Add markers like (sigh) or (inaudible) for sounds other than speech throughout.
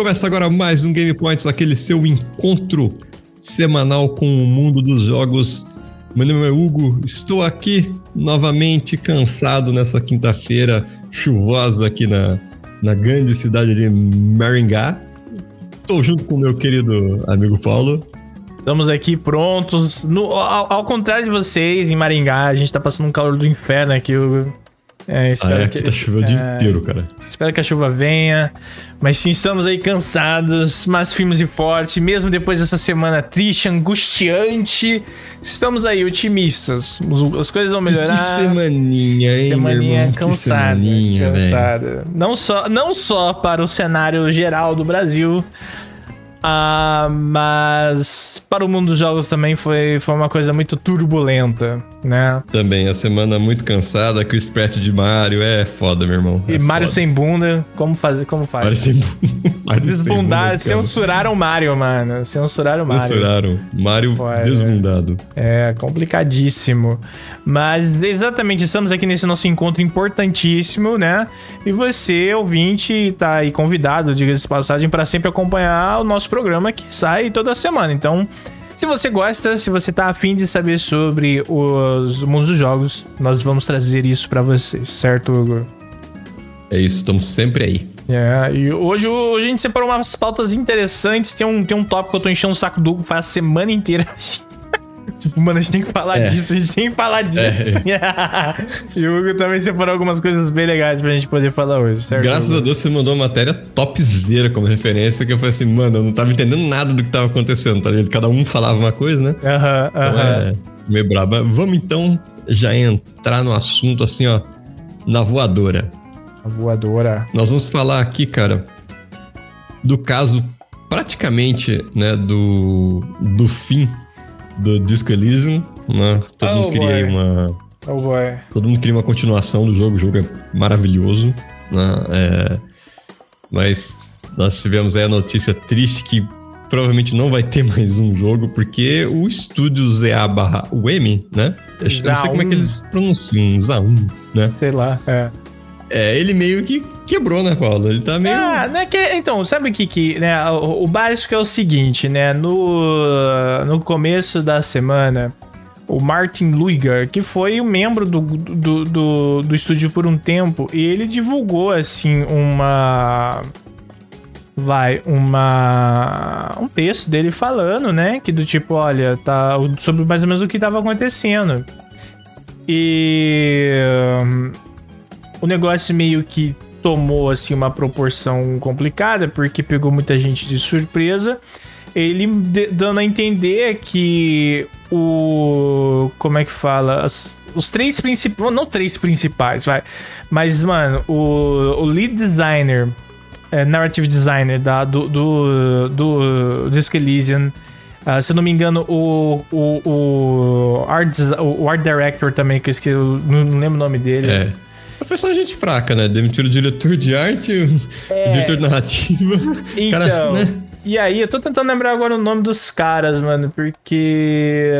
começa agora mais um Game Points, aquele seu encontro semanal com o mundo dos jogos. Meu nome é Hugo, estou aqui novamente cansado nessa quinta-feira chuvosa aqui na, na grande cidade de Maringá. Estou junto com meu querido amigo Paulo. Estamos aqui prontos. No, ao, ao, contrário de vocês, em Maringá, a gente tá passando um calor do inferno aqui, Hugo. É, espero ah, é, que tá chovendo o dia é, inteiro, cara. Espero que a chuva venha. Mas sim, estamos aí cansados, mas firmes e fortes. Mesmo depois dessa semana triste, angustiante, estamos aí otimistas. As coisas vão melhorar. Que semaninha, hein, Semaninha cansada. Semaninha, cansada. Não só, não só para o cenário geral do Brasil, ah, mas para o mundo dos jogos também foi, foi uma coisa muito turbulenta, né? Também, a semana muito cansada, que o Pratt de Mario é foda, meu irmão. É e Mario foda. sem bunda, como fazer? Como faz? Mario sem bunda. (laughs) Desbundado, censuraram o Mario, mano. Censuraram o Mario. Censuraram. Mario Pô, desbundado. É, complicadíssimo. Mas exatamente, estamos aqui nesse nosso encontro importantíssimo, né? E você, ouvinte, tá aí convidado, diga-se de passagem, para sempre acompanhar o nosso programa que sai toda semana. Então, se você gosta, se você tá afim de saber sobre os mundos dos jogos, nós vamos trazer isso para vocês, certo, Hugo? É isso, estamos sempre aí. É, e hoje, hoje a gente separou umas pautas interessantes. Tem um, tem um tópico que eu tô enchendo o saco do Hugo faz a semana inteira. (laughs) Tipo, mano, a gente tem que falar é. disso, a gente tem que falar disso. É. (laughs) e o Hugo também separou algumas coisas bem legais pra gente poder falar hoje, certo? Graças Hugo? a Deus você mandou uma matéria topzera como referência, que eu falei assim, mano, eu não tava entendendo nada do que tava acontecendo, tá ligado? Cada um falava uma coisa, né? Aham, uh aham. -huh, uh -huh. então é meio brabo. Vamos então já entrar no assunto assim, ó, na voadora. A voadora. Nós vamos falar aqui, cara, do caso praticamente, né, do, do fim do Disco Elysium, né? Todo oh, mundo queria boy. uma. Oh boy. Todo mundo queria uma continuação do jogo, o jogo é maravilhoso, né? É... Mas nós tivemos aí a notícia triste que provavelmente não vai ter (laughs) mais um jogo, porque o estúdio ZA barra UM, né? Eu não sei como é que eles pronunciam, ZA1, né? Sei lá, é. É, ele meio que quebrou, né, Paulo? Ele tá meio. Ah, né, que, então, sabe o que, que né? O, o, básico é o seguinte, né? No, no começo da semana, o Martin Luiger, que foi um membro do, do, do, do estúdio por um tempo, e ele divulgou, assim, uma. Vai, uma. Um texto dele falando, né? Que do tipo, olha, tá. Sobre mais ou menos o que tava acontecendo. E o negócio meio que tomou assim uma proporção complicada porque pegou muita gente de surpresa. Ele dando a entender que o como é que fala As, os três principais, não três principais, vai, mas mano, o, o lead designer, é, narrative designer da, do, do, do Disco uh, se eu não me engano, o, o, o, art, o art director também, que eu esqueci, não lembro o nome dele. É. Foi só gente fraca, né? Demitiu o diretor de arte, é... o diretor de narrativa. Então. Cara, né? E aí, eu tô tentando lembrar agora o nome dos caras, mano, porque.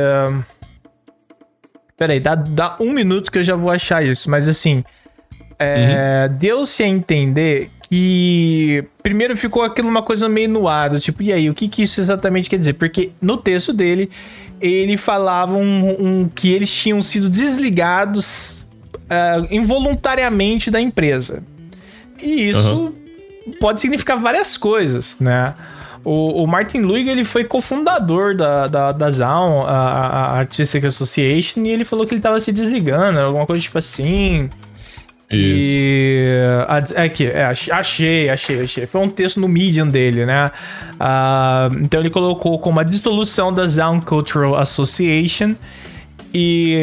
Pera aí, dá, dá um minuto que eu já vou achar isso, mas assim. É, uhum. Deu-se a entender que primeiro ficou aquilo uma coisa meio no ar, tipo, e aí, o que, que isso exatamente quer dizer? Porque no texto dele, ele falava um, um, que eles tinham sido desligados uh, involuntariamente da empresa. E isso uhum. pode significar várias coisas, né? O, o Martin Luig ele foi cofundador da, da, da Zaun, a, a Artistic Association, e ele falou que ele tava se desligando, alguma coisa tipo assim. Isso. E. Aqui, é, achei, achei, achei. Foi um texto no Medium dele, né? Uh, então ele colocou como a dissolução da Zaun Cultural Association. E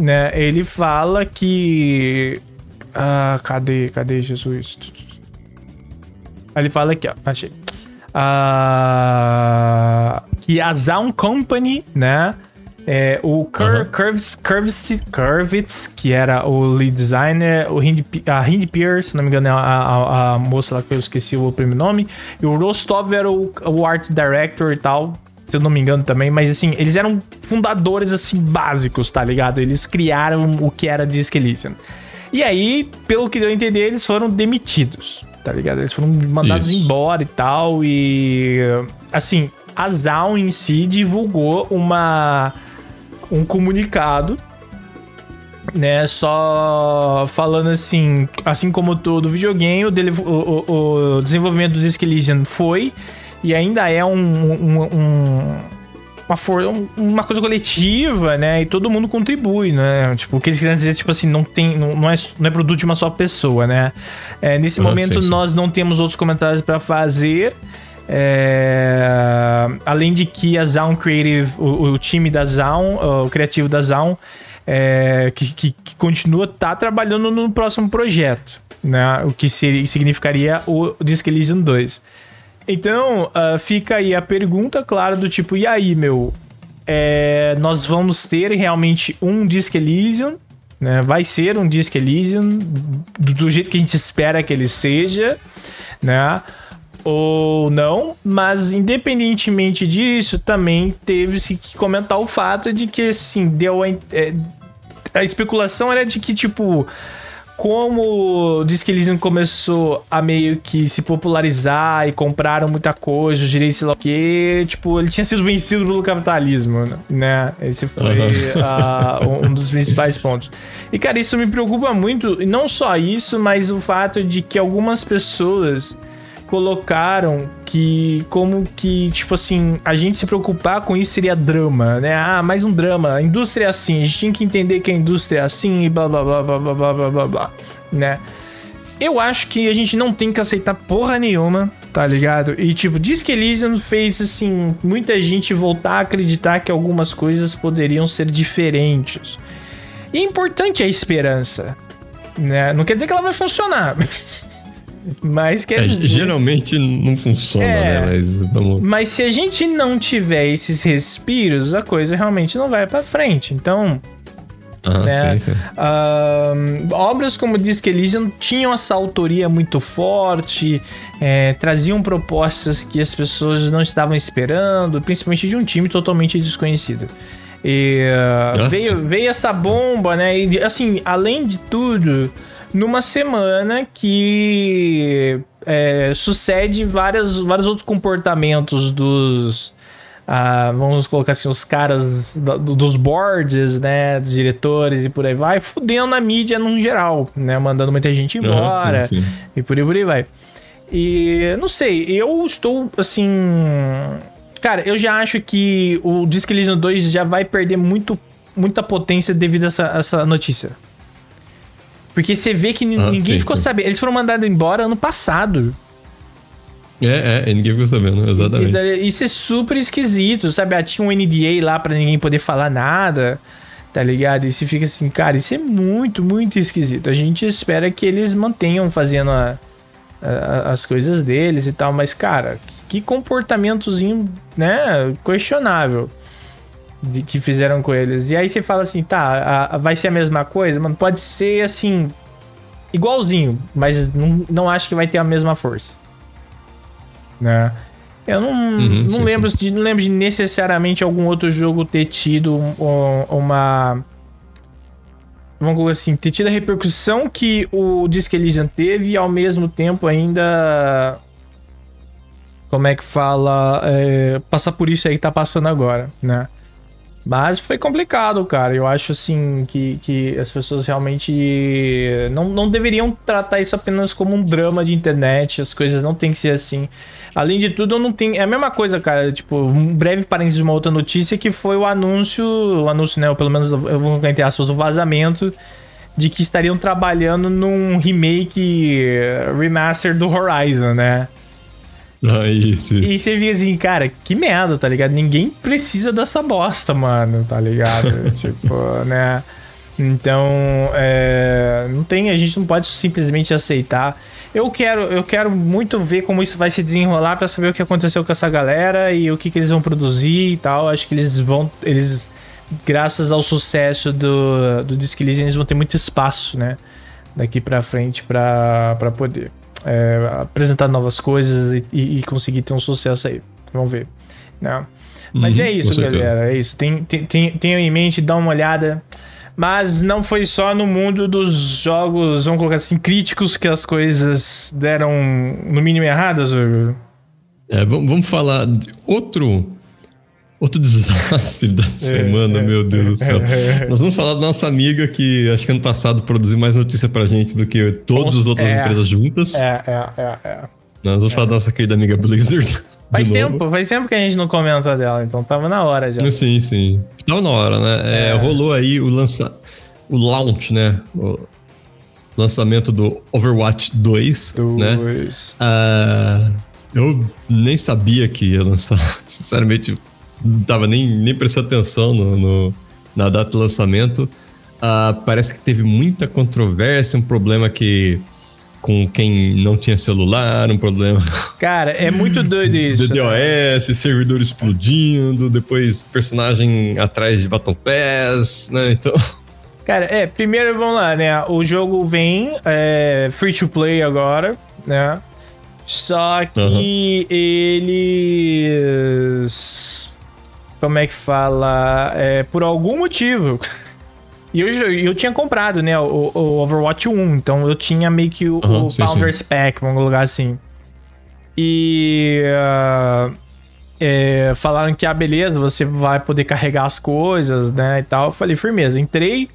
né? Ele fala que. Ah, cadê? Cadê Jesus? Ele fala aqui, ó. Achei. Ah, que a Zaun Company, né? É, o Cur Curvis, Curvitz, que era o lead designer, o Hind, a Hind Pierce, se não me engano, é a, a, a, moça lá que eu esqueci o primeiro nome, e o Rostov era o, o art director e tal se eu não me engano também, mas assim, eles eram fundadores assim básicos, tá ligado? Eles criaram o que era Disc Elysium. E aí, pelo que deu a entender, eles foram demitidos. tá ligado? Eles foram mandados Isso. embora e tal. E. Assim, a Zaun em si divulgou uma. Um comunicado né? Só falando assim, assim como todo videogame, o, o, o desenvolvimento do Disc Elysium foi e ainda é um, um, um uma, for, uma coisa coletiva, né? E todo mundo contribui, né? Tipo, o que eles querem dizer, tipo assim, não tem. Não, não, é, não é produto de uma só pessoa, né? É, nesse momento, sim, sim. nós não temos outros comentários para fazer. É, além de que a Zaun Creative, o, o time da Zaun, o criativo da Zaun, é, que, que, que, continua tá trabalhando no próximo projeto, né? O que seria, significaria o Disc Elysium 2. Então, uh, fica aí a pergunta, claro, do tipo, e aí, meu? É, nós vamos ter realmente um Disc Elysium, né? Vai ser um Disc Elysium do, do jeito que a gente espera que ele seja, né? ou não, mas independentemente disso, também teve-se que comentar o fato de que, assim, deu a, é, a especulação era de que, tipo, como diz que eles começou a meio que se popularizar e compraram muita coisa, os direitos sei lá o quê, tipo, ele tinha sido vencido pelo capitalismo, né? Esse foi uhum. uh, um dos principais pontos. E, cara, isso me preocupa muito, e não só isso, mas o fato de que algumas pessoas colocaram que como que, tipo assim, a gente se preocupar com isso seria drama, né? Ah, mais um drama. A indústria é assim, a gente tinha que entender que a indústria é assim e blá blá blá blá blá blá blá blá, blá né? Eu acho que a gente não tem que aceitar porra nenhuma, tá ligado? E tipo, diz que Elysium fez assim, muita gente voltar a acreditar que algumas coisas poderiam ser diferentes. E é importante a esperança, né? Não quer dizer que ela vai funcionar. (laughs) Mas que é, geralmente não funciona, é, né? Mas, vamos... mas se a gente não tiver esses respiros, a coisa realmente não vai para frente. Então, ah, né? sim, sim. Uh, obras como Disc Elysium tinham essa autoria muito forte, é, traziam propostas que as pessoas não estavam esperando, principalmente de um time totalmente desconhecido. E uh, veio, veio essa bomba, né? E assim, além de tudo, numa semana que é, sucede várias, vários outros comportamentos dos. Ah, vamos colocar assim, os caras do, dos boards, né? Dos diretores e por aí vai, fudendo a mídia no geral, né? Mandando muita gente embora sim, sim. e por aí, por aí vai. E não sei, eu estou assim. Cara, eu já acho que o Disc Elysium 2 já vai perder muito, muita potência devido a essa, essa notícia. Porque você vê que ah, ninguém sim, ficou sim. sabendo. Eles foram mandados embora ano passado. É, é, ninguém ficou sabendo, exatamente. Isso é super esquisito, sabe? Ah, tinha um NDA lá para ninguém poder falar nada, tá ligado? E você fica assim, cara, isso é muito, muito esquisito. A gente espera que eles mantenham fazendo a, a, as coisas deles e tal, mas, cara, que comportamentozinho, né? Questionável de, que fizeram com eles. E aí você fala assim, tá, a, a, vai ser a mesma coisa? Mano, pode ser assim, igualzinho, mas não, não acho que vai ter a mesma força. Né? Eu não, uhum, não, sim, lembro sim. De, não lembro de necessariamente algum outro jogo ter tido uma. Vamos colocar assim, ter tido a repercussão que o Disc Elysium teve e ao mesmo tempo ainda. Como é que fala? É, passar por isso aí que tá passando agora, né? Mas foi complicado, cara. Eu acho assim que, que as pessoas realmente não, não deveriam tratar isso apenas como um drama de internet. As coisas não tem que ser assim. Além de tudo, eu não tenho. É a mesma coisa, cara. Tipo, um breve parênteses de uma outra notícia que foi o anúncio. O anúncio, né? Ou pelo menos eu vou colocar entre aspas, o vazamento de que estariam trabalhando num remake remaster do Horizon, né? (laughs) Ah, isso, isso. E você fica assim, cara, que merda, tá ligado? Ninguém precisa dessa bosta, mano, tá ligado? (laughs) tipo, né? Então, é, não tem, a gente não pode simplesmente aceitar. Eu quero, eu quero muito ver como isso vai se desenrolar para saber o que aconteceu com essa galera e o que, que eles vão produzir e tal. Acho que eles vão, eles, graças ao sucesso do, do Disc eles vão ter muito espaço, né? Daqui para frente para poder é, apresentar novas coisas e, e, conseguir ter um sucesso aí. Vamos ver. Né? Mas uhum, é isso, galera. É isso. Tem, tem, tem em mente, dá uma olhada. Mas não foi só no mundo dos jogos, vamos colocar assim, críticos que as coisas deram no mínimo erradas, Hugo. É, vamos falar de outro outro desastre da (laughs) semana, é, meu Deus do céu. Nós vamos falar da nossa amiga que acho que ano passado produziu mais notícia pra gente do que todas as outras é, empresas juntas. É, é, é, é. Nós vamos falar da nossa querida amiga Blizzard. (laughs) Faz tempo, faz tempo que a gente não comenta dela, então tava na hora já. Sim, sim. Tava na hora, né? É, rolou aí o lança... o launch, né? O lançamento do Overwatch 2, 2. né? Uh, eu nem sabia que ia lançar. (laughs) Sinceramente, não tava nem, nem prestando atenção no, no na data do lançamento. Uh, parece que teve muita controvérsia, um problema que com quem não tinha celular, um problema. (laughs) Cara, é muito doido isso. DDoS, né? servidor explodindo, depois personagem atrás de Baton Pass, né? Então. (laughs) Cara, é, primeiro vamos lá, né? O jogo vem é, free to play agora, né? Só que uhum. eles como é que fala? É, por algum motivo. E eu, eu tinha comprado, né, o, o, Overwatch 1, então eu tinha meio que o, uhum, o sim, Founders sim. Pack, vamos colocar assim. E. Uh, é, falaram que, ah, beleza, você vai poder carregar as coisas, né, e tal. Eu falei, firmeza. Entrei.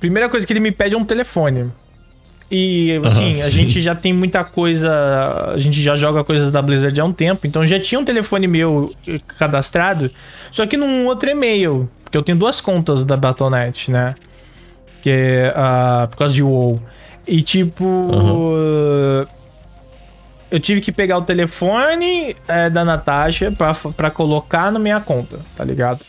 Primeira coisa que ele me pede é um telefone. E, assim, uhum, a gente já tem muita coisa. A gente já joga coisas da Blizzard há um tempo, então já tinha um telefone meu cadastrado, só que num outro e-mail. Porque eu tenho duas contas da Battle.net, né? Que é uh, por causa de WoW. E, tipo. Uhum. Eu tive que pegar o telefone é, da Natasha pra, pra colocar na minha conta, tá ligado?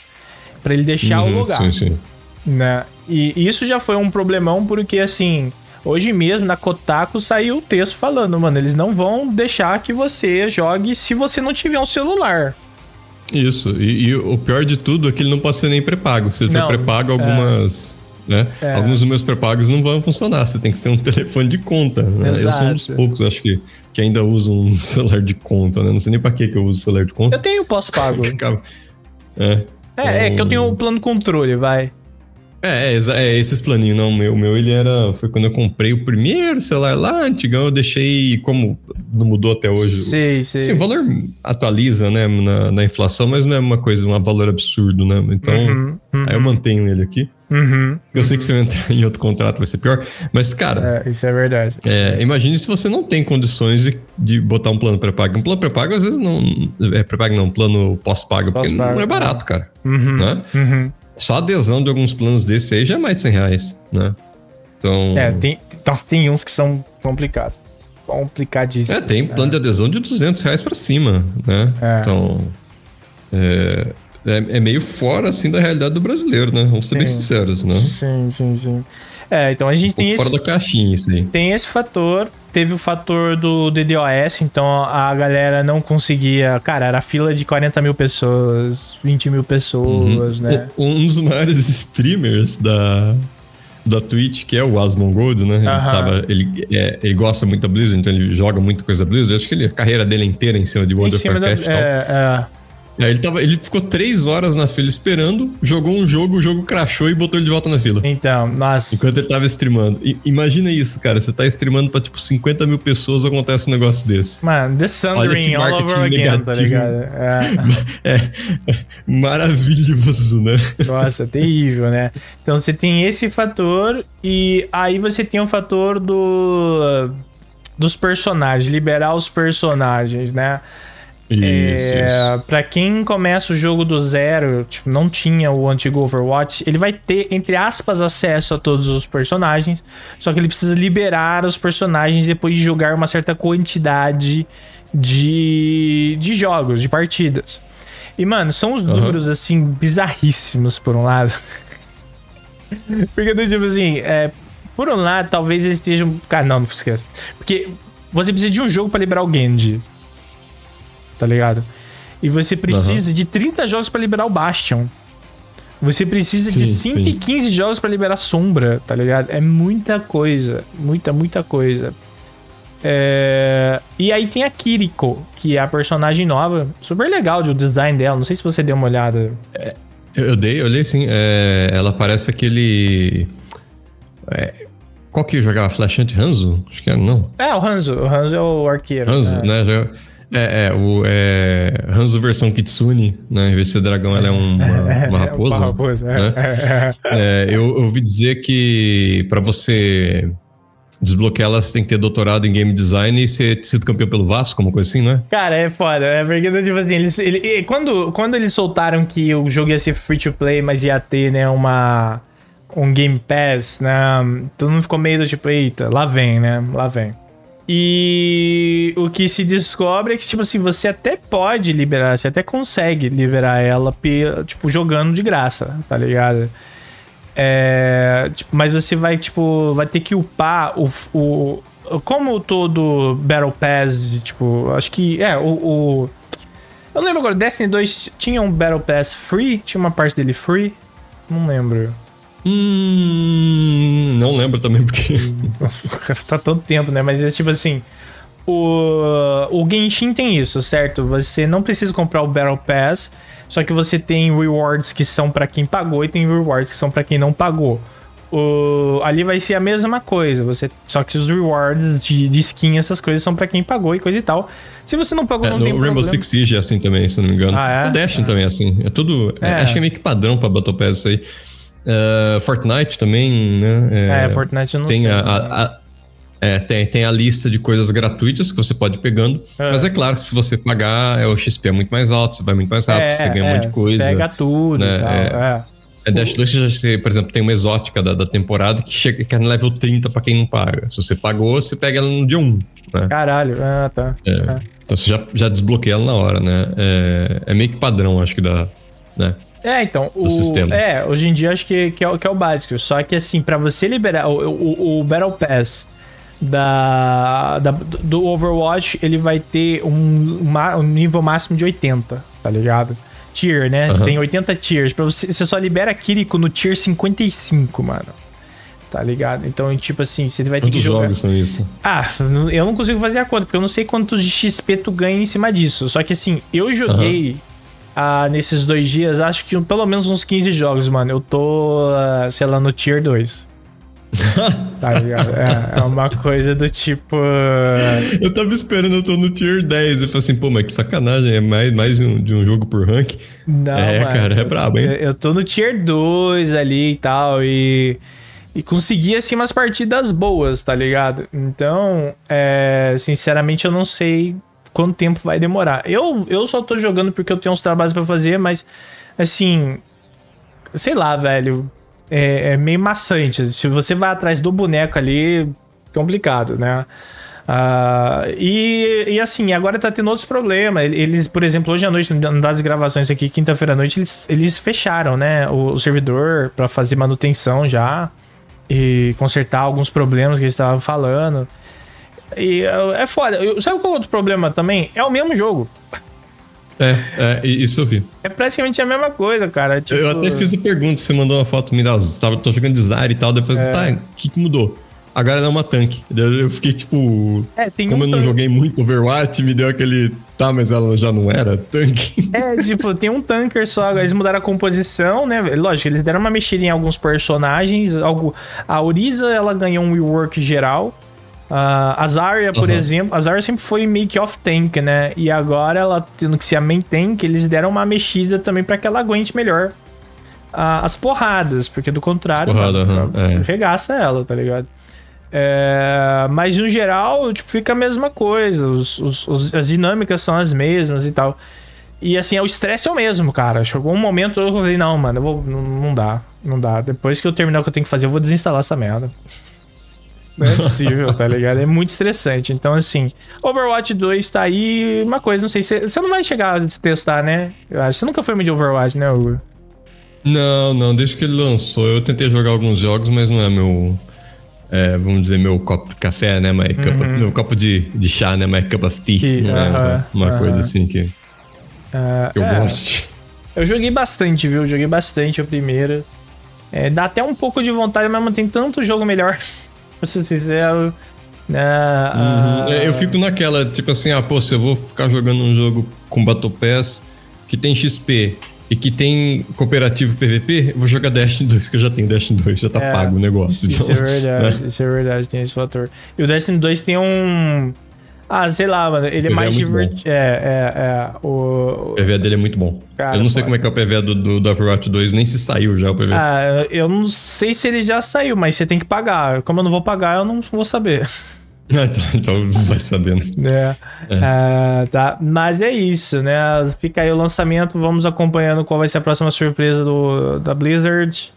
Pra ele deixar uhum, o lugar. Sim, sim. Né? E isso já foi um problemão, porque assim Hoje mesmo, na Kotaku, saiu o texto falando, mano, eles não vão deixar que você jogue se você não tiver um celular. Isso, e, e o pior de tudo é que ele não pode ser nem pré-pago. Se ele não, for pré-pago, é. algumas. É... Né? É. Alguns dos meus pré-pagos não vão funcionar. Você tem que ter um (laughs) telefone de conta. Né? Eu sou um dos poucos, acho que, que ainda usam um (laughs) celular de conta, né? Não sei nem pra que, que eu uso celular de conta. Eu tenho pós-pago. (laughs) é. É, então... é que eu tenho um plano controle, vai. É, é, é, esses planinhos, não. O meu, meu, ele era. Foi quando eu comprei o primeiro celular lá, antigão, eu deixei como. Não mudou até hoje. Sim, sim. Sim, o valor atualiza, né, na, na, inflação, mas não é uma coisa, um valor absurdo, né? Então, uhum, uhum. aí eu mantenho ele aqui. Uhum, eu sei que se eu entrar em outro contrato vai ser pior, mas, cara. É, isso é verdade. É, imagine se você não tem condições de, de botar um plano pré-pago. Um plano pré-pago, às vezes, não. É pré-pago, não, um plano pós-pago, porque não é barato, cara. Uhum, né? Só a adesão de alguns planos desses aí já é mais de 100 reais, né? Então. É, tem, nossa, tem uns que são complicados. Complicadíssimos. É, tem plano de adesão de 200 reais pra cima, né? É. Então. É, é, é, meio fora, assim, da realidade do brasileiro, né? Vamos ser sim. bem sinceros, né? Sim, sim, sim. É, então a gente um tem esse. Fora da caixinha, isso aí. Tem esse fator teve o fator do DDoS, então a galera não conseguia. Cara, era fila de 40 mil pessoas, 20 mil pessoas, uhum. né? Um dos maiores streamers da, da Twitch, que é o Asmongold, né? Ele, tava, ele, é, ele gosta muito da Blizzard, então ele joga muita coisa da Blizzard. Acho que ele, a carreira dele inteira em cima de World of Warcraft e tal. É, é. É, ele, tava, ele ficou três horas na fila esperando, jogou um jogo, o jogo crashou e botou ele de volta na fila. Então, nossa. Enquanto ele tava streamando. I, imagina isso, cara. Você tá streamando pra tipo 50 mil pessoas, acontece um negócio desse. Mano, The Sundering all over again, tá ligado? (laughs) É. é. Maravilhoso, né? Nossa, terrível, né? Então você tem esse fator e aí você tem o fator do dos personagens, liberar os personagens, né? Isso, é, isso. Pra quem começa o jogo do zero, tipo, não tinha o antigo Overwatch, ele vai ter, entre aspas, acesso a todos os personagens. Só que ele precisa liberar os personagens depois de jogar uma certa quantidade de, de jogos, de partidas. E, mano, são os números, assim, bizarríssimos, por um lado. (laughs) Porque, tipo assim, é, por um lado, talvez eles estejam. Cara, não, não esqueça. Porque você precisa de um jogo para liberar o Genji tá ligado? E você precisa uhum. de 30 jogos para liberar o Bastion. Você precisa sim, de 115 sim. jogos para liberar Sombra, tá ligado? É muita coisa. Muita, muita coisa. É... E aí tem a Kiriko, que é a personagem nova. Super legal de o design dela. Não sei se você deu uma olhada. É, Eu, dei, eu olhei sim. É, ela parece aquele. É, qual que jogava Flash Hunt? Hanzo? Acho que era, não. É, o Hanzo. O Hanzo é o arqueiro. Hanzo, é. né? É, é, o é, Hanzo versão Kitsune, né? Em vez de ser dragão, ela é (laughs) uma, uma raposa. uma raposa, né? é. eu, (laughs) eu ouvi dizer que para você desbloquear ela, você tem que ter doutorado em game design e ser sido campeão pelo Vasco, uma coisa assim, não é? Cara, é foda, é porque, tipo assim, eles, ele, quando, quando eles soltaram que o jogo ia ser free to play, mas ia ter, né, uma. Um Game Pass, né? Todo mundo ficou meio do tipo, eita, lá vem, né? Lá vem. E o que se descobre é que, tipo assim, você até pode liberar, você até consegue liberar ela, tipo, jogando de graça, tá ligado? É, tipo, mas você vai, tipo, vai ter que upar o, o. Como todo Battle Pass, tipo, acho que. É, o. o eu lembro agora, Destiny 2 tinha um Battle Pass free? Tinha uma parte dele free? Não lembro. Hum, não lembro também porque. (laughs) Nossa, tá tanto tempo, né? Mas é tipo assim. O, o Genshin tem isso, certo? Você não precisa comprar o Battle Pass só que você tem rewards que são para quem pagou e tem rewards que são para quem não pagou. O, ali vai ser a mesma coisa, você só que os rewards de, de skin, essas coisas são para quem pagou e coisa e tal. Se você não pagou, é, não no tem Rainbow problema. Six Siege é assim também, se não me engano. Ah, é? O Destiny é. também é assim. É tudo. É. Acho que é meio que padrão pra Battle Pass isso aí. Uh, Fortnite também, né? É, Fortnite eu não tem sei. A, a, a, é, tem, tem a lista de coisas gratuitas que você pode ir pegando. É. Mas é claro, se você pagar, é, o XP é muito mais alto, você vai muito mais rápido, é, você ganha um monte de coisa. Você pega tudo né? tal, é. É Dash 2, você, por exemplo, tem uma exótica da, da temporada que chega que é no level 30 pra quem não paga. Se você pagou, você pega ela no dia 1. Né? Caralho, ah, tá. É. É. Então você já, já desbloqueia ela na hora, né? É, é meio que padrão, acho que da. Né? É, então, o, sistema. É, hoje em dia acho que, que, é, que é o básico. Só que assim, para você liberar o, o, o Battle Pass da, da, do Overwatch, ele vai ter um, uma, um nível máximo de 80, tá ligado? Tier, né? Uhum. Tem 80 tiers. Pra você, você só libera Kiriko no tier 55, mano. Tá ligado? Então, tipo assim, você vai ter Quantos que jogar. jogos são isso? Ah, eu não consigo fazer a conta, porque eu não sei quantos de XP tu ganha em cima disso. Só que assim, eu joguei uhum. Ah, nesses dois dias, acho que pelo menos uns 15 jogos, mano. Eu tô, ah, sei lá, no tier 2. (laughs) tá ligado? É, é, uma coisa do tipo. Eu tava esperando, eu tô no tier 10. Eu falei assim, pô, mas que sacanagem, é mais, mais um, de um jogo por rank. Não, é, mano, cara, é brabo, hein? Eu, eu tô no tier 2 ali e tal, e. E consegui, assim, umas partidas boas, tá ligado? Então, é, sinceramente, eu não sei quanto tempo vai demorar. Eu, eu só tô jogando porque eu tenho uns trabalhos para fazer, mas, assim, sei lá, velho é, é, meio maçante. Se você vai atrás do boneco ali, complicado, né? Uh, e, e assim, agora tá tendo outros problemas. Eles, por exemplo, hoje à noite, no das gravações aqui, quinta-feira à noite, eles, eles fecharam, né? O, o servidor para fazer manutenção já e consertar alguns problemas que eles estavam falando. E é foda. Sabe qual é o outro problema também? É o mesmo jogo. É, é, isso eu vi. É praticamente a mesma coisa, cara. Tipo... Eu até fiz a pergunta, você mandou uma foto, me dá, você tava, tô jogando design e tal, depois, é. tá, o que, que mudou? Agora ela é uma tanque. Eu fiquei tipo. É, como um eu não tanque. joguei muito Overwatch, me deu aquele. Tá, mas ela já não era tanque. É, tipo, tem um tanker só. Eles mudaram a composição, né? Lógico, eles deram uma mexida em alguns personagens. Algo... A Orisa, ela ganhou um rework geral. Uh, a Zarya, por uhum. exemplo, a Zarya sempre foi meio que off-tank, né? E agora ela tendo que ser a main tank, eles deram uma mexida também para que ela aguente melhor uh, as porradas, porque do contrário, Porrada, uhum, é. regaça ela, tá ligado? É, mas no geral, tipo, fica a mesma coisa, os, os, os, as dinâmicas são as mesmas e tal. E assim, o estresse é o mesmo, cara. Chegou um momento eu falei, não, mano, eu vou, não, não dá, não dá. Depois que eu terminar o que eu tenho que fazer, eu vou desinstalar essa merda. Não é possível, tá ligado? É muito estressante. Então, assim, Overwatch 2 tá aí. Uma coisa, não sei se. Você não vai chegar a testar, né? Eu acho. Você nunca foi muito de Overwatch, né, Hugo? Não, não. Desde que ele lançou, eu tentei jogar alguns jogos, mas não é meu. É, vamos dizer, meu copo de café, né? My cup of, uhum. meu copo de, de chá, né? My cup of tea. tea né? Uh -huh, uma, uh -huh. coisa assim que. Uh, eu é, gosto. Eu joguei bastante, viu? Joguei bastante a primeira. É, dá até um pouco de vontade, mas tem tanto jogo melhor (laughs) pra ser sincero. Né? Uhum. É, eu fico naquela, tipo assim, ah, pô, se eu vou ficar jogando um jogo com Battle Pass que tem XP e que tem cooperativo PVP, eu vou jogar Destiny 2, que eu já tenho Destiny 2, já tá É, pago o negócio. Isso então, é verdade, né? isso é verdade, tem esse fator. E o Destiny 2 tem um. Ah, sei lá, mano. Ele é PVE mais é divertido. É, é, é. O. O PVE dele é muito bom. Cara, eu não sei pô. como é que é o PVE do, do, do Overwatch 2, nem se saiu já o PVE. Ah, eu não sei se ele já saiu, mas você tem que pagar. Como eu não vou pagar, eu não vou saber. (laughs) Ah, então, então vai sabendo. É. Ah, tá. Mas é isso, né? Fica aí o lançamento. Vamos acompanhando qual vai ser a próxima surpresa do, da Blizzard.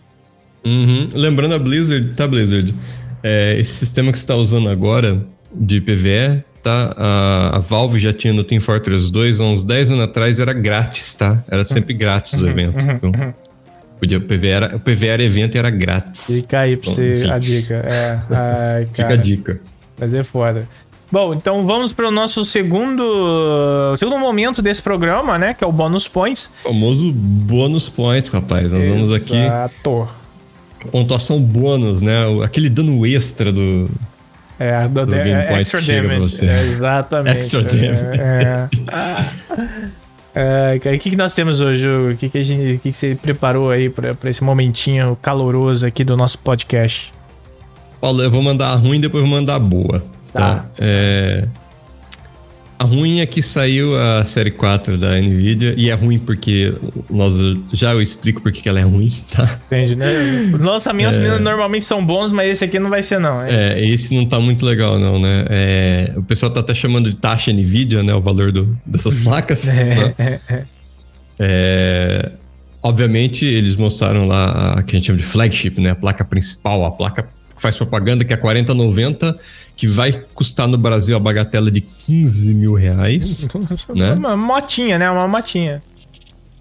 Uhum. Lembrando a Blizzard, tá, Blizzard? É, esse sistema que você tá usando agora de PVE, tá? A, a Valve já tinha no Team Fortress 2 há uns 10 anos atrás, era grátis, tá? Era sempre grátis Uhum, o evento. Então, podia, o, PVE era, o PVE era evento e era grátis. Fica aí pra você enfim. a dica. É. Ai, (laughs) Fica a dica. Mas é foda. Bom, então vamos para o nosso segundo, segundo momento desse programa, né? Que é o Bônus Points. O famoso bônus points, rapaz. Nós vamos aqui. Exato. Pontuação bônus, né? Aquele dano extra do. É, do, é, extra damage. É, exatamente. Extra É, damage. é. É, cara, o que, que nós temos hoje? Hugo? O que, que, a gente, que, que você preparou aí para esse momentinho caloroso aqui do nosso podcast? Paulo, eu vou mandar a ruim depois vou mandar a boa. Tá. Tá. É, A ruim é que saiu a série 4 da Nvidia e é ruim porque nós já eu explico porque que ela é ruim, (laughs) tá? Entende, né? Lançamentos normalmente são bons, mas esse aqui não vai ser, não. É. É, esse não tá muito legal não, né? É, o pessoal tá até chamando de taxa Nvidia, né? O valor do, dessas placas. (laughs) né? É, obviamente, eles mostraram lá a que a gente chama de flagship, né? A placa principal, a placa que faz propaganda, que é 4090, que vai custar no Brasil a bagatela de 15 mil reais. Né? Uma motinha, né? Uma motinha.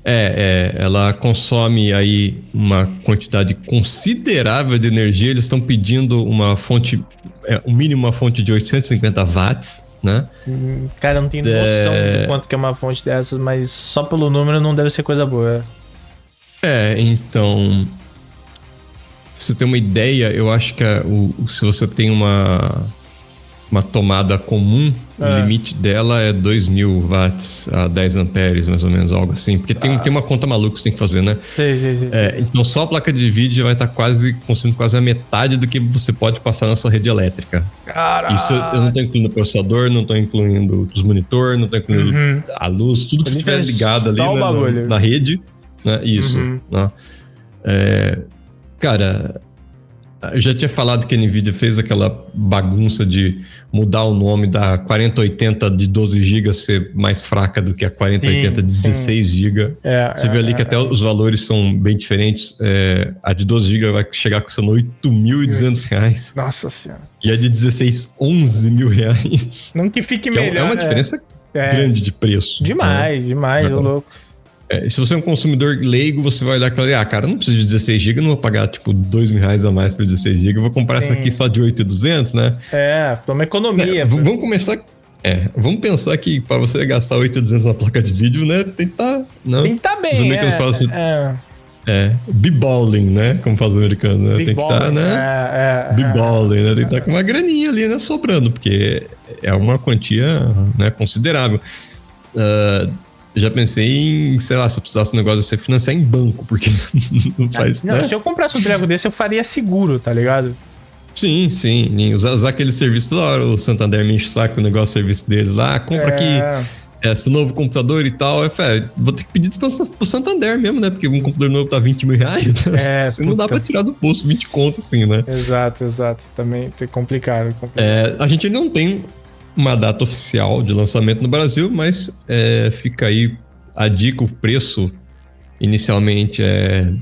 É, é, ela consome aí uma quantidade considerável de energia. Eles estão pedindo uma fonte, é, um mínimo uma fonte de 850 watts, né? Hum, Cara, eu não tenho noção É. de quanto que é uma fonte dessas, mas só pelo número não deve ser coisa boa. É, então. Pra você ter uma ideia, eu acho que a- o, o- se você tem uma, uma tomada comum, É. o limite dela é 2.000 watts a 10 amperes, mais ou menos, algo assim. Porque tem, tem uma conta maluca que você tem que fazer, né? Sei, sei, sei. É, então só a placa de vídeo vai estar quase consumindo quase a metade do que você pode passar na sua rede elétrica. Caralho. Isso eu não tô incluindo o processador, não tô incluindo os monitor, não tô incluindo Uhum. a luz, tudo que fez ligado ali né, na, na rede, né? Isso. Uhum. né? É, cara, eu já tinha falado que a Nvidia fez aquela bagunça de mudar o nome da 4080 de 12 GB ser mais fraca do que a 4080 de Sim, sim. 16 GB. É, Você é, vê ali é, que até os valores são bem diferentes. É, a de 12 GB vai chegar custando 8.200 reais. Nossa senhora. E a de 16, 11 mil reais. Não que fique Que é, melhor. é uma diferença é. grande de preço. Demais, demais, ô louco. É, se você é um consumidor leigo, você vai olhar e falar, ah, cara, eu não preciso de 16 GB, não vou pagar, tipo, 2 mil reais a mais por 16 GB, eu vou comprar essa Sim. aqui só de 8,200, né? É, toma economia. É, vamos começar... É, vamos pensar que para você gastar 8,200 na placa de vídeo, né, tem que estar... não? Tem que tá bem, é, assim, é, É, b-balling, né, como faz o americano, né? tem que estar, ball, né, É, é, b-balling, né, tem que estar com uma graninha ali, né, sobrando, porque é uma quantia, né, considerável. Ah, eu já pensei em, sei lá, se eu precisasse um negócio de você financiar em banco, porque (laughs) não faz, Não, né? se eu comprasse um treco desse, eu faria seguro, tá ligado? Sim, sim. Usar, usar aquele serviço lá, o Santander me enche o saco, o negócio, o serviço deles lá. Compra É. aqui esse novo computador e tal. Eu falei, vou ter que pedir pro, pro Santander mesmo, né? Porque um computador novo tá 20 mil reais, né? É, (laughs) Assim, não dá pra tirar do bolso 20 conto, assim, né? Exato, exato. Também é complicado. complicado. É, a gente ainda não tem uma data oficial de lançamento no Brasil, mas é, fica aí a dica, o preço inicialmente é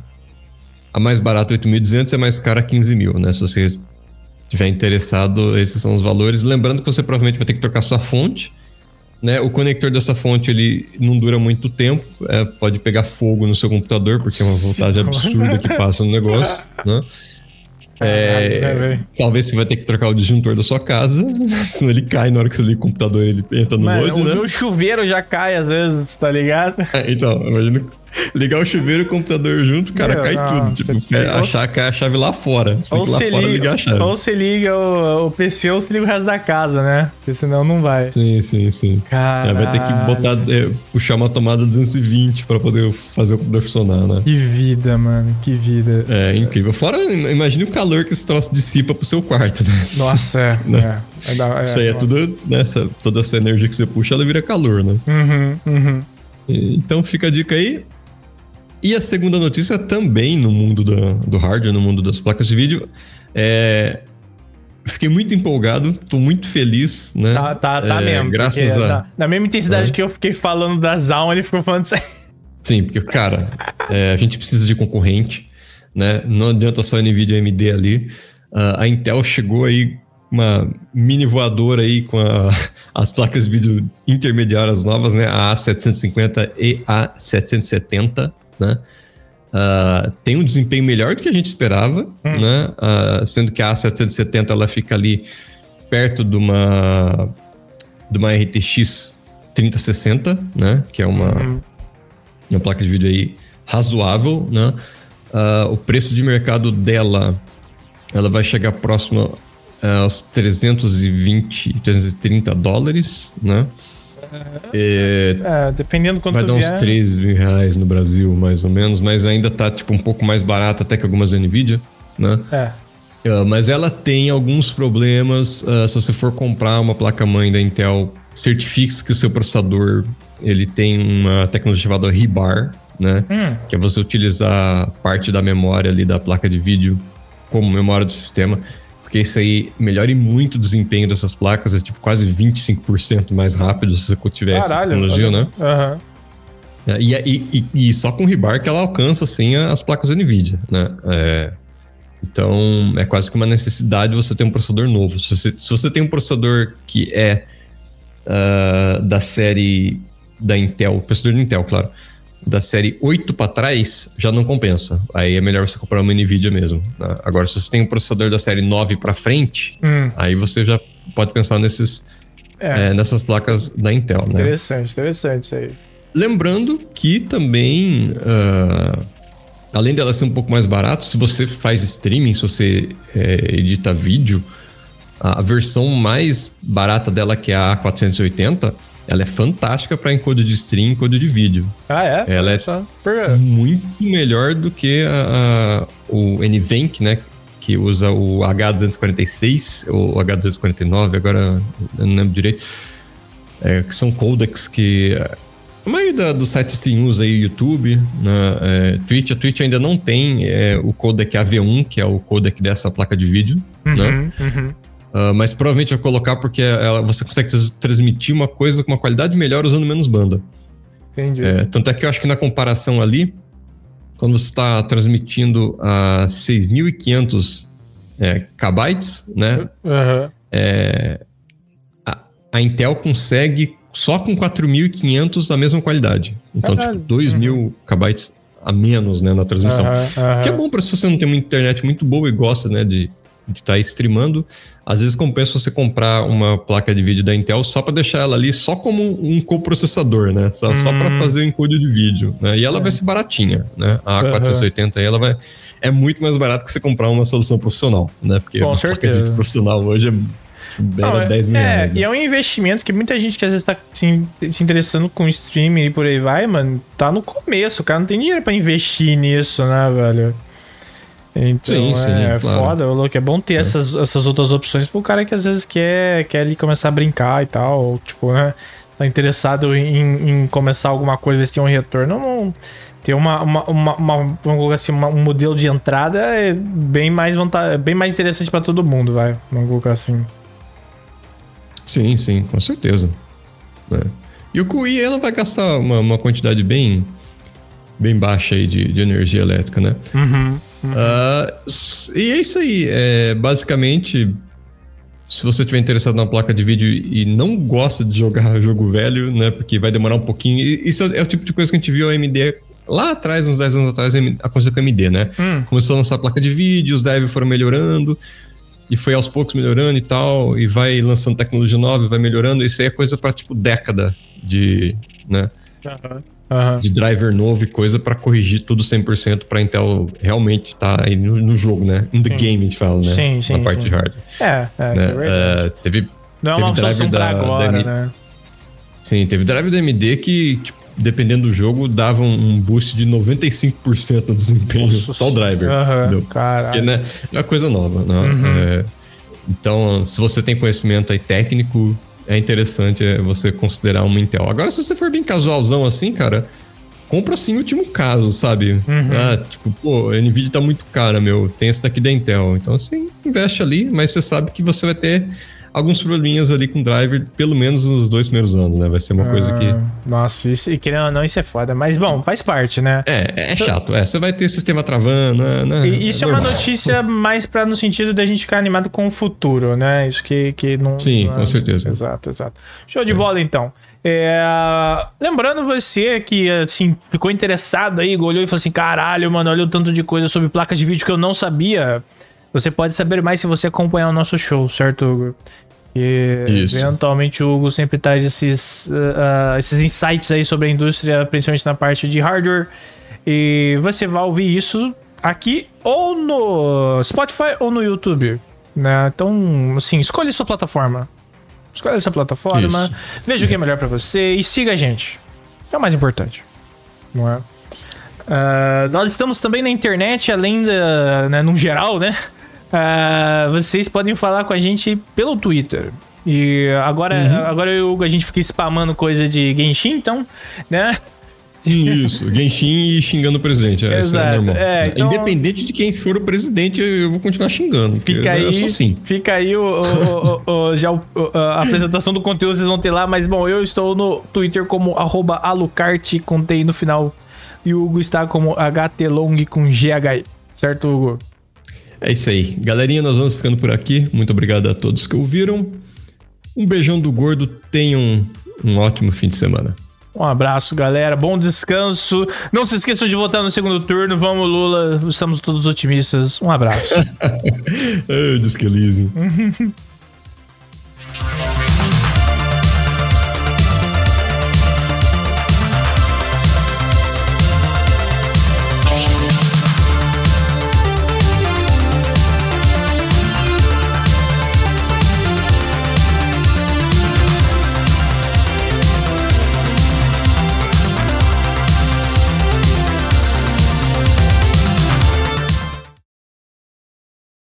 a mais barata 8.200 e a mais cara 15 mil, né? Se você tiver interessado, esses são os valores. Lembrando que você provavelmente vai ter que trocar sua fonte, né? O conector dessa fonte ele não dura muito tempo, é, pode pegar fogo no seu computador porque é uma voltagem absurda que passa no negócio, né? (laughs) É, né, talvez você vai ter que trocar o disjuntor da sua casa, (laughs) senão ele cai na hora que você liga o computador, ele entra no Mano, load, o né? meu chuveiro já cai às vezes, tá ligado? É, então, imagina (laughs) ligar o chuveiro e o computador junto, cara, Meu, cai não, tudo. Tipo, é, achar que é a chave lá fora. Você ou você liga, ligar a chave. Ou você liga o, o, PC ou você liga o resto da casa, né? Porque senão não vai. Sim, sim, sim. É, vai ter que botar, é, puxar uma tomada 220 pra poder fazer o computador funcionar, né? Que vida, mano. Que vida. É incrível. Fora, imagine o calor que esse troço dissipa pro seu quarto, né? Nossa, é. (laughs) né? é. é Isso aí é tudo, né? toda essa energia que você puxa, ela vira calor, né? Uhum, uhum. Então fica a dica aí. E a segunda notícia também no mundo do, do hardware, no mundo das placas de vídeo. É, fiquei muito empolgado, tô muito feliz, né? Tá, tá, tá é, mesmo. Graças a. Na, na mesma intensidade é. que eu fiquei falando da Zaun, ele ficou falando isso aí. Sim, porque, cara, é, a gente precisa de concorrente, né? Não adianta só NVIDIA AMD ali. Uh, a Intel chegou aí uma mini voadora aí com a, (laughs) as placas de vídeo intermediárias novas, né? A A750 e a 770, né? Uh, tem um desempenho melhor do que a gente esperava, hum. né? Uh, sendo que a A770 ela fica ali perto de uma de uma RTX 3060, né? Que é uma, uhum. uma placa de vídeo aí razoável, né? Uh, o preço de mercado dela ela vai chegar próximo uh, aos 320, 330 dólares, né? É, é, dependendo quanto Vai dar vier. uns 3 mil reais no Brasil, mais ou menos, mas ainda tá tipo um pouco mais barato até que algumas Nvidia, né? É. Uh, mas ela tem alguns problemas. Uh, se você for comprar uma placa-mãe da Intel, certifique que o seu processador ele tem uma tecnologia chamada Rebar, né? Hum. Que é você utilizar parte da memória ali da placa de vídeo como memória do sistema porque isso aí melhora muito o desempenho dessas placas, é tipo quase 25% mais rápido se você tiver essa tecnologia, né? Uhum. E, e, e, só com o Rebar que ela alcança assim as placas NVIDIA, né? É, então é quase que uma necessidade você ter um processador novo. Se você, se você tem um processador que é uh, da série da Intel, processador da Intel, claro, da série 8 para trás, já não compensa. Aí é melhor você comprar uma Nvidia mesmo. Né? Agora, se você tem um processador da série 9 para frente, hum. aí você já pode pensar nesses, é. É, nessas placas da Intel. Né? Interessante, interessante isso aí. Lembrando que também, uh, além dela ser um pouco mais barato, se você faz streaming, se você é, edita vídeo, a versão mais barata dela, que é a A480, ela é fantástica para encode de stream e encode de vídeo. Ah, é? Ela é muito melhor do que a, a, o NVENC, né? Que usa o H246 ou H249, agora eu não lembro direito. É, que são codecs que a maioria dos sites stream usa aí YouTube, na é, Twitch. A Twitch ainda não tem é, o codec AV1, que é o codec dessa placa de vídeo, uhum, né? Uhum. Uh, mas provavelmente vai colocar porque ela, você consegue transmitir uma coisa com uma qualidade melhor usando menos banda. Entendi. É, tanto é que eu acho que na comparação ali, quando você está transmitindo a 6.500 é, kbytes, né? Uhum. É, a, a, Intel consegue só com 4.500 a mesma qualidade. Então, Caralho. tipo, 2.000 uhum. kbytes a menos né, na transmissão. Uhum, Que é bom para se você não tem uma internet muito boa e gosta né, de estar tá streamando às vezes compensa você comprar uma placa de vídeo da Intel só para deixar ela ali só como um coprocessador, né? Só, hum. só para fazer o encode de vídeo, né? E ela é. vai ser baratinha, né? A A480 aí, ela vai é muito mais barato que você comprar uma solução profissional, né? Porque Com certeza. placa de vídeo profissional hoje é não, é, 10 mil é, reais. Né? E é um investimento que muita gente que às vezes tá se, se interessando com streaming e por aí vai, mano, tá no começo. O cara não tem dinheiro para investir nisso, né, velho? Então sim, sim, é, claro. foda, louco. É bom ter é. Essas, essas outras opções pro cara que às vezes quer, quer ali começar a brincar e tal. Ou, tipo, né? Tá interessado em, em começar alguma coisa, ver se tem um retorno. Não, ter uma, uma, uma, uma, vamos assim, uma, um modelo de entrada é bem mais vantagem, bem mais interessante para todo mundo, vai. Vamos colocar assim. Sim, sim, com certeza. É. E o QI ela vai gastar uma, uma quantidade bem bem baixa aí de, de energia elétrica, né? Uhum. Uh, e é isso aí. É, basicamente, se você estiver interessado na placa de vídeo e não gosta de jogar (laughs) jogo velho, né? Porque vai demorar um pouquinho. Isso é, é o tipo de coisa que a gente viu a AMD lá atrás, uns 10 anos atrás, aconteceu com a AMD, né? Hum. Começou a lançar a placa de vídeo, os devs foram melhorando. E foi aos poucos melhorando e tal. E vai lançando tecnologia nova, vai melhorando. Isso aí é coisa para tipo década de. né? Uhum. Uhum. de driver novo e coisa para corrigir tudo 100% para Intel realmente estar tá aí no, no, jogo, né? In the sim. game, a gente fala, né? Sim, sim. Na parte sim. de hardware. É, é, né? é teve, Não é uma driver da, agora, da né? Sim, teve driver da AMD que, tipo, dependendo do jogo, dava um boost de 95% no desempenho. Nossa, só o driver. Uhum, Caralho. né, é uma coisa nova, né? Uhum. É, então, se você tem conhecimento aí técnico, é interessante é, você considerar uma Intel. Agora, se você for bem casualzão assim, cara, compra assim o último caso, sabe? Uhum. Ah, tipo, pô, a Nvidia tá muito cara, meu, tem esse daqui da Intel. Então, você investe ali, mas você sabe que você vai ter alguns probleminhas ali com o driver, pelo menos nos dois primeiros anos, né? Vai ser uma ah, coisa que. Ah, nossa, isso, e querendo ou não, isso é foda. Mas bom, faz parte, né? É, é chato. É, você vai ter sistema travando, né? e, isso é, é uma notícia (laughs) mais para no sentido da gente ficar animado com o futuro, né? Isso que, que não. Sim, não, com certeza. Exato, exato. Show de é. bola, então. É, lembrando você que, assim, ficou interessado aí, olhou e falou assim: caralho, mano, olha o tanto de coisa sobre placas de vídeo que eu não sabia. Você pode saber mais se você acompanhar o nosso show, certo, Hugo? E Isso. eventualmente o Hugo sempre traz esses, uh, esses insights aí sobre a indústria, principalmente na parte de hardware. E você vai ouvir isso aqui ou no Spotify ou no YouTube. Né? Então, assim, escolha sua plataforma. Escolha sua plataforma, isso. veja o que é melhor para você e siga a gente. É o mais importante. Não é? Uh, nós estamos também na internet, além da. Né, no geral, né? Uh, vocês podem falar com a gente pelo Twitter. E agora, uhum. agora eu, a gente fica spamando coisa de Genshin, então, né? Isso, Genshin e xingando o presidente. É, Exato. É normal. É, então... Independente de quem for o presidente, eu vou continuar xingando. Fica aí, assim. fica aí o, o, o, já a apresentação do conteúdo vocês vão ter lá, mas bom, eu estou no Twitter como alucarte com T no final. E o Hugo está como HTLong com GH. Certo, Hugo? É isso aí. Galerinha, nós vamos ficando por aqui. Muito obrigado a todos que ouviram. Um beijão do gordo. Tenham um, ótimo fim de semana. Um abraço, galera. Bom descanso. Não se esqueçam de votar no segundo turno. Vamos, Lula. Estamos todos otimistas. Um abraço. (laughs) Diz que (laughs)